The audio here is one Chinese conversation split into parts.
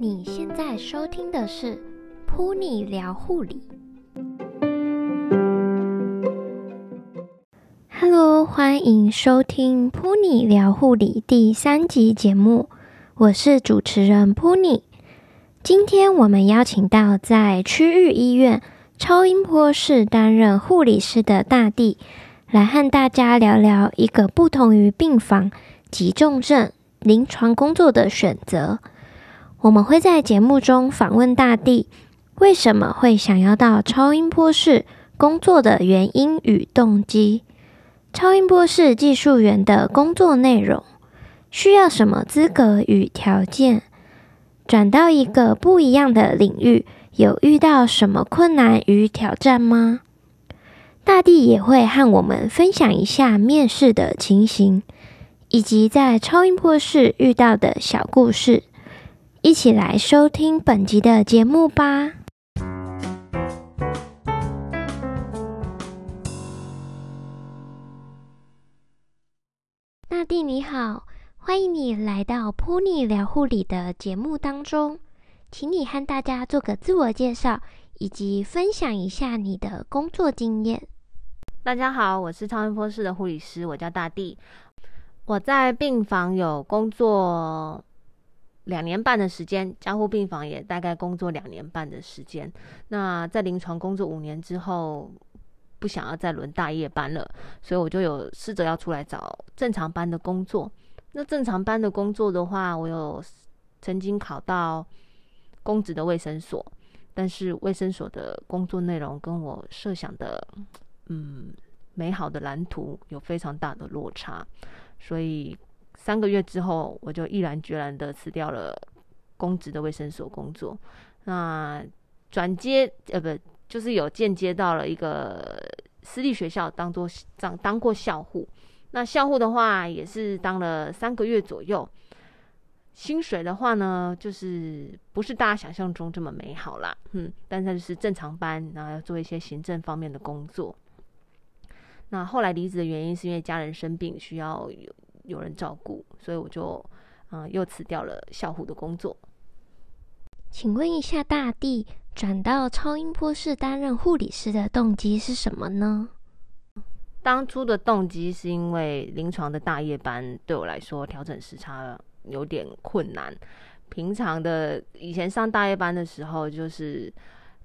你现在收听的是噗妮聊护理。Hello，欢迎收听噗妮聊护理第三集节目，我是主持人噗妮。今天我们邀请到在区域医院超音波室担任护理师的大地，来和大家聊聊一个不同于病房及重症临床工作的选择。我们会在节目中访问大地，为什么会想要到超音波室工作的原因与动机，超音波室技术员的工作内容，需要什么资格与条件，转到一个不一样的领域，有遇到什么困难与挑战吗？大地也会和我们分享一下面试的情形，以及在超音波室遇到的小故事。一起来收听本集的节目吧。大地你好，欢迎你来到 Pony 聊护理的节目当中，请你和大家做个自我介绍，以及分享一下你的工作经验。大家好，我是超音波室的护理师，我叫大地，我在病房有工作。两年半的时间，加护病房也大概工作两年半的时间。那在临床工作五年之后，不想要再轮大夜班了，所以我就有试着要出来找正常班的工作。那正常班的工作的话，我有曾经考到公职的卫生所，但是卫生所的工作内容跟我设想的，嗯，美好的蓝图有非常大的落差，所以。三个月之后，我就毅然决然的辞掉了公职的卫生所工作，那转接呃不就是有间接到了一个私立学校当做当当过校护，那校护的话也是当了三个月左右，薪水的话呢就是不是大家想象中这么美好啦，嗯，但是是正常班，然后要做一些行政方面的工作。那后来离职的原因是因为家人生病需要有。有人照顾，所以我就嗯、呃、又辞掉了校护的工作。请问一下，大地转到超音波室担任护理师的动机是什么呢？当初的动机是因为临床的大夜班对我来说调整时差有点困难。平常的以前上大夜班的时候，就是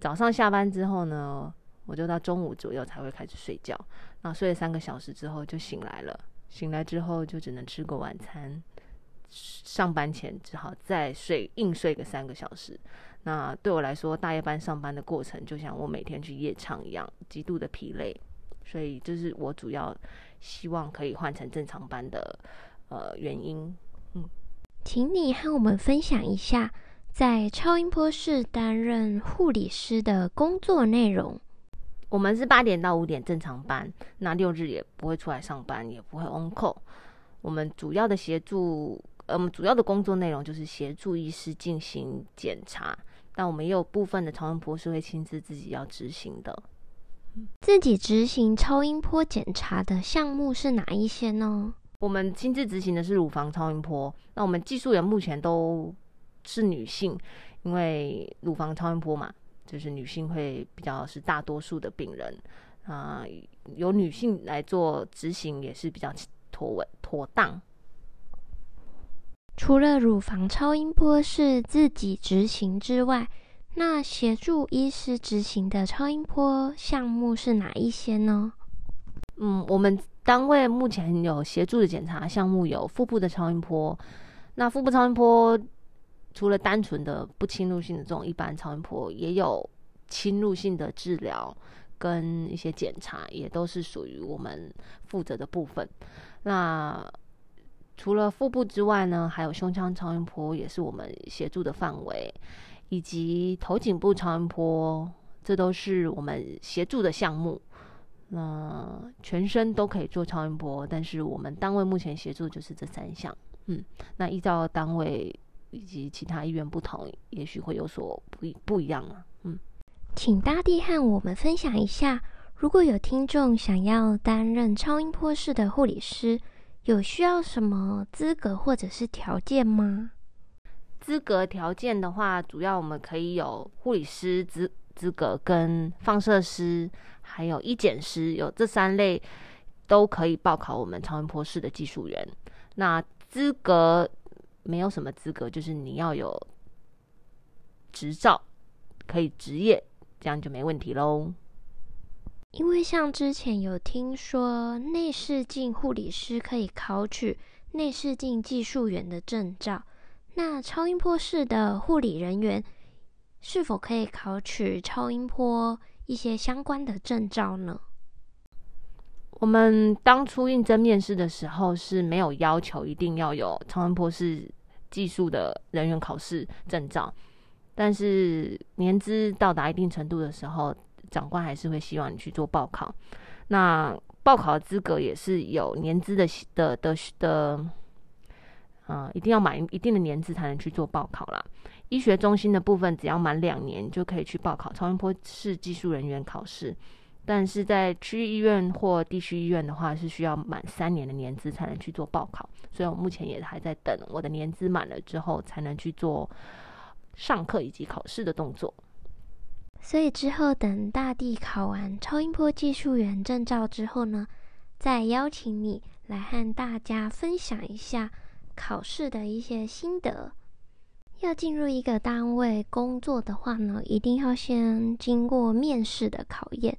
早上下班之后呢，我就到中午左右才会开始睡觉，然后睡了三个小时之后就醒来了。醒来之后就只能吃个晚餐，上班前只好再睡，硬睡个三个小时。那对我来说，大夜班上班的过程就像我每天去夜场一样，极度的疲累。所以这是我主要希望可以换成正常班的呃原因。嗯，请你和我们分享一下在超音波室担任护理师的工作内容。我们是八点到五点正常班，那六日也不会出来上班，也不会 on call。我们主要的协助，呃，我们主要的工作内容就是协助医师进行检查，但我们也有部分的超音波是会亲自自己要执行的。自己执行超音波检查的项目是哪一些呢？我们亲自执行的是乳房超音波，那我们技术员目前都是女性，因为乳房超音波嘛。就是女性会比较是大多数的病人啊，呃，由女性来做执行也是比较妥稳妥当。除了乳房超音波是自己执行之外，那协助医师执行的超音波项目是哪一些呢？嗯，我们单位目前有协助的检查项目有腹部的超音波，那腹部超音波。除了单纯的不侵入性的这种一般超音波，也有侵入性的治疗跟一些检查，也都是属于我们负责的部分。那除了腹部之外呢，还有胸腔超音波也是我们协助的范围，以及头颈部超音波，这都是我们协助的项目。那全身都可以做超音波，但是我们单位目前协助就是这三项。嗯，那依照单位。以及其他医院不同，也许会有所不一不一样啊。嗯，请大地和我们分享一下，如果有听众想要担任超音波室的护理师，有需要什么资格或者是条件吗？资格条件的话，主要我们可以有护理师资资格、跟放射师，还有医检师，有这三类都可以报考我们超音波室的技术员。那资格没有什么资格，就是你要有执照，可以执业，这样就没问题喽。因为像之前有听说内视镜护理师可以考取内视镜技术员的证照，那超音波室的护理人员是否可以考取超音波一些相关的证照呢？我们当初应征面试的时候是没有要求一定要有超音波室技术的人员考试证照，但是年资到达一定程度的时候。长官还是会希望你去做报考，那报考的资格也是有年资的的的的，啊、一定要满一定的年资才能去做报考啦。医学中心的部分只要满两年就可以去报考超音波室技术人员考试，但是在区医院或地区医院的话是需要满三年的年资才能去做报考，所以我目前也还在等我的年资满了之后才能去做上课以及考试的动作。所以之后等大地考完超音波技术员证照之后呢，再邀请你来和大家分享一下考试的一些心得。要进入一个单位工作的话呢，一定要先经过面试的考验。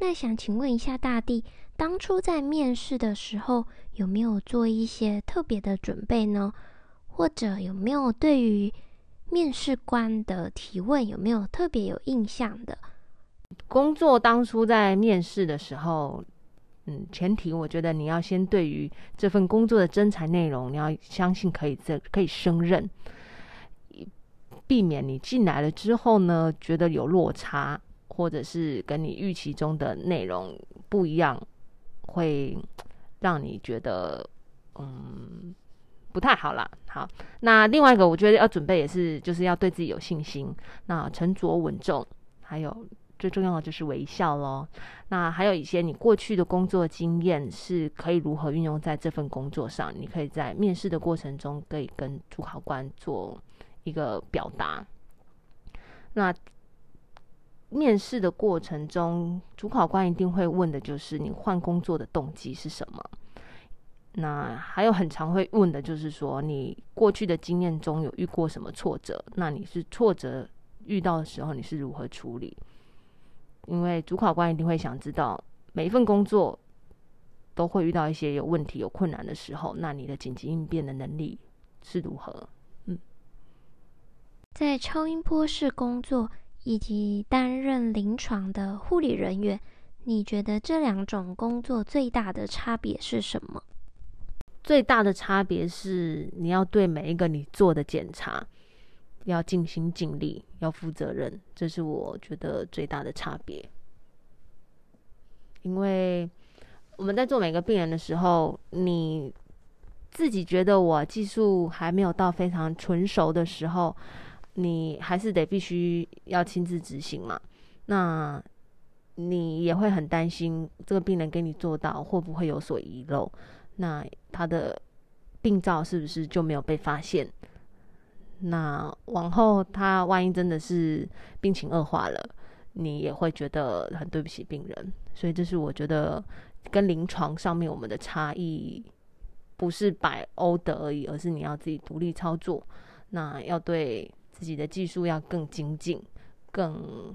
那想请问一下大地，当初在面试的时候有没有做一些特别的准备呢？或者有没有对于面试官的提问有没有特别有印象的？工作当初在面试的时候，嗯，前提我觉得你要先对于这份工作的真才内容，你要相信可以这可以胜任，避免你进来了之后呢，觉得有落差，或者是跟你预期中的内容不一样，会让你觉得嗯。不太好啦。好，那另外一个我觉得要准备也是，就是要对自己有信心。那沉着稳重，还有最重要的就是微笑咯。那还有一些你过去的工作经验是可以如何运用在这份工作上？你可以在面试的过程中可以跟主考官做一个表达。那面试的过程中，主考官一定会问的就是你换工作的动机是什么？那还有很常会问的，就是说你过去的经验中有遇过什么挫折？那你是挫折遇到的时候，你是如何处理？因为主考官一定会想知道，每一份工作都会遇到一些有问题、有困难的时候，那你的紧急应变的能力是如何？嗯，在超音波室工作以及担任临床的护理人员，你觉得这两种工作最大的差别是什么？最大的差别是，你要对每一个你做的检查要尽心尽力，要负责任，这是我觉得最大的差别。因为我们在做每个病人的时候，你自己觉得我技术还没有到非常纯熟的时候，你还是得必须要亲自执行嘛。那你也会很担心这个病人给你做到会不会有所遗漏。那他的病灶是不是就没有被发现？那往后他万一真的是病情恶化了，你也会觉得很对不起病人。所以这是我觉得跟临床上面我们的差异，不是摆欧的而已，而是你要自己独立操作。那要对自己的技术要更精进，更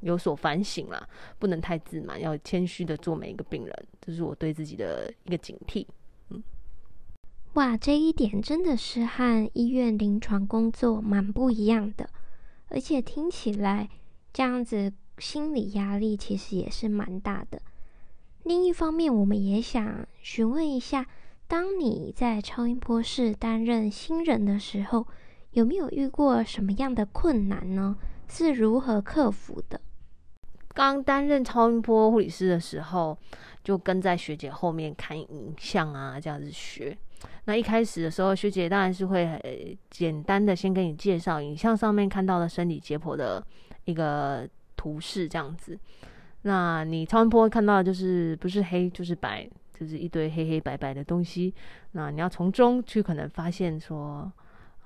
有所反省啦，不能太自满，要谦虚的做每一个病人，这是我对自己的一个警惕。嗯，哇，这一点真的是和医院临床工作蛮不一样的，而且听起来这样子心理压力其实也是蛮大的。另一方面，我们也想询问一下，当你在超音波室担任新人的时候，有没有遇过什么样的困难呢？是如何克服的？刚担任超音波护理师的时候，就跟在学姐后面看影像啊，这样子学。那一开始的时候，学姐当然是会简单的先给你介绍影像上面看到的生理解剖的一个图示这样子。那你超音波看到的就是不是黑就是白，就是一堆黑黑白白的东西。那你要从中去可能发现说，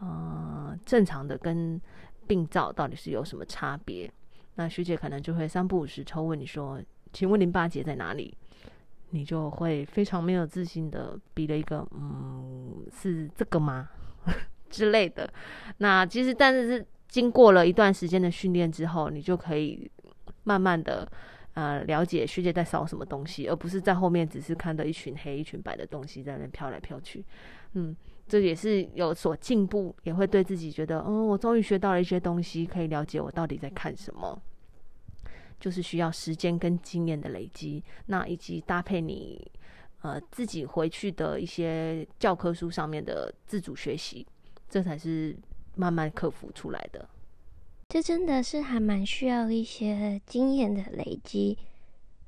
呃，正常的跟病灶到底是有什么差别？那学姐可能就会三不五时抽问你说：“请问淋巴结在哪里？”你就会非常没有自信的比了一个“嗯，是这个吗？” 之类的。那其实，但是是经过了一段时间的训练之后，你就可以慢慢的呃了解学姐在扫什么东西，而不是在后面只是看到一群黑一群白的东西在那飘来飘去。嗯，这也是有所进步，也会对自己觉得，嗯，我终于学到了一些东西，可以了解我到底在看什么。就是需要时间跟经验的累积，那以及搭配你呃自己回去的一些教科书上面的自主学习，这才是慢慢克服出来的。这真的是还蛮需要一些经验的累积。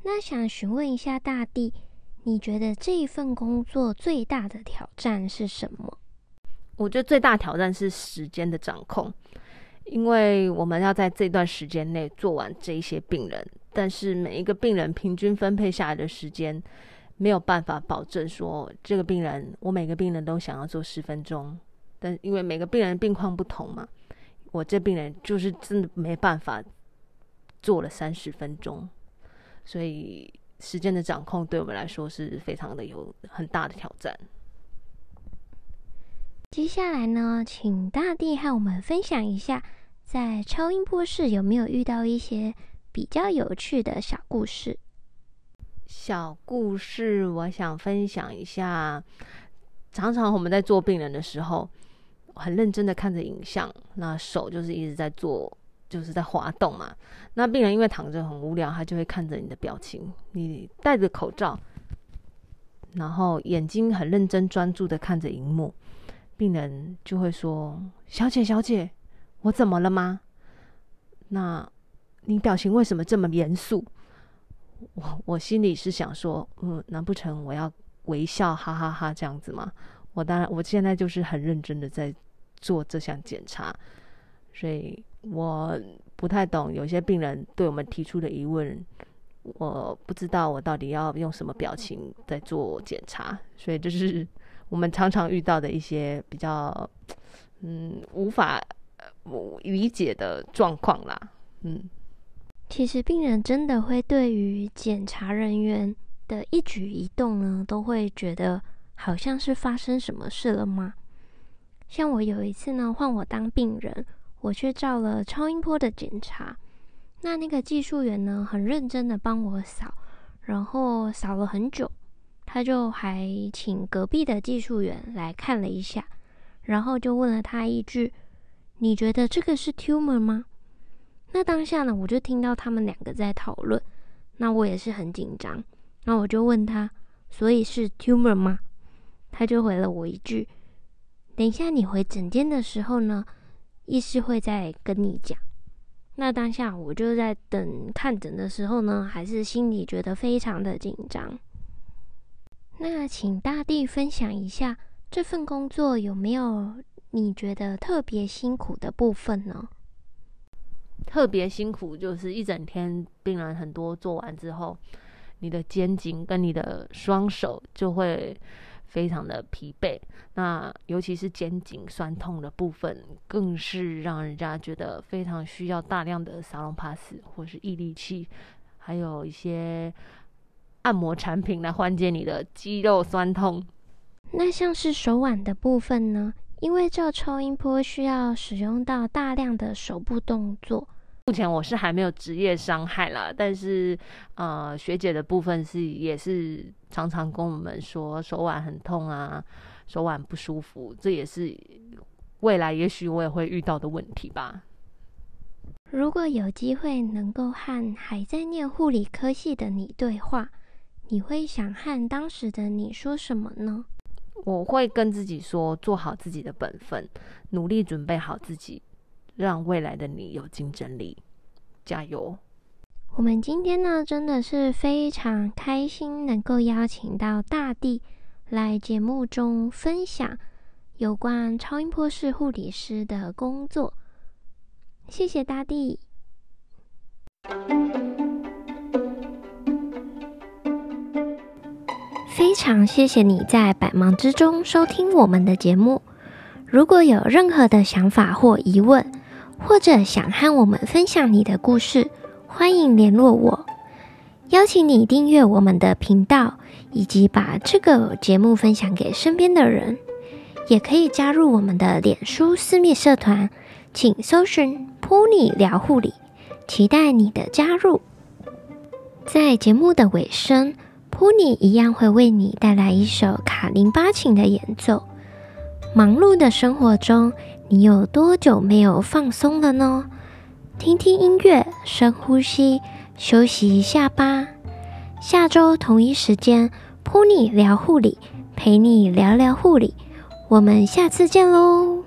那想询问一下大地，你觉得这一份工作最大的挑战是什么？我觉得最大挑战是时间的掌控。因为我们要在这段时间内做完这一些病人，但是每一个病人平均分配下来的时间没有办法保证说这个病人我每个病人都想要做十分钟，但因为每个病人病况不同嘛，我这病人就是真的没办法做了三十分钟，所以时间的掌控对我们来说是非常的有很大的挑战。接下来呢，请大地和我们分享一下。在超音波室有没有遇到一些比较有趣的小故事？小故事，我想分享一下。常常我们在做病人的时候，很认真的看着影像，那手就是一直在做，就是在滑动嘛。那病人因为躺着很无聊，他就会看着你的表情。你戴着口罩，然后眼睛很认真专注的看着荧幕，病人就会说：“小姐，小姐。”我怎么了吗？那你表情为什么这么严肃？我我心里是想说，嗯，难不成我要微笑哈哈哈哈这样子吗？我当然，我现在就是很认真的在做这项检查，所以我不太懂有些病人对我们提出的疑问，我不知道我到底要用什么表情在做检查，所以这是我们常常遇到的一些比较嗯无法。理解的状况啦，嗯，其实病人真的会对于检查人员的一举一动呢，都会觉得好像是发生什么事了吗？像我有一次呢，换我当病人，我去照了超音波的检查，那那个技术员呢，很认真的帮我扫，然后扫了很久，他就还请隔壁的技术员来看了一下，然后就问了他一句。你觉得这个是 tumor 吗？那当下呢，我就听到他们两个在讨论，那我也是很紧张，那我就问他，所以是 tumor 吗？他就回了我一句，等一下你回诊间的时候呢，医师会再跟你讲。那当下我就在等看诊的时候呢，还是心里觉得非常的紧张。那请大地分享一下这份工作有没有？你觉得特别辛苦的部分呢？特别辛苦就是一整天病人很多，做完之后，你的肩颈跟你的双手就会非常的疲惫。那尤其是肩颈酸痛的部分，更是让人家觉得非常需要大量的沙龙帕斯或是毅力器，还有一些按摩产品来缓解你的肌肉酸痛。那像是手腕的部分呢？因为照超音波需要使用到大量的手部动作，目前我是还没有职业伤害啦，但是呃学姐的部分是也是常常跟我们说手腕很痛啊，手腕不舒服，这也是未来也许我也会遇到的问题吧。如果有机会能够和还在念护理科系的你对话，你会想和当时的你说什么呢？我会跟自己说，做好自己的本分，努力准备好自己，让未来的你有竞争力，加油！我们今天呢，真的是非常开心，能够邀请到大地来节目中分享有关超音波室护理师的工作。谢谢大地。非常谢谢你在百忙之中收听我们的节目。如果有任何的想法或疑问，或者想和我们分享你的故事，欢迎联络我。邀请你订阅我们的频道，以及把这个节目分享给身边的人。也可以加入我们的脸书私密社团，请搜寻“ “pony 聊护理”，期待你的加入。在节目的尾声，，pony 一样会为你带来一首卡林巴琴的演奏。忙碌的生活中，你有多久没有放松了呢？听听音乐，深呼吸，休息一下吧。下周同一时间，扑你聊护理，陪你聊聊护理。我们下次见喽。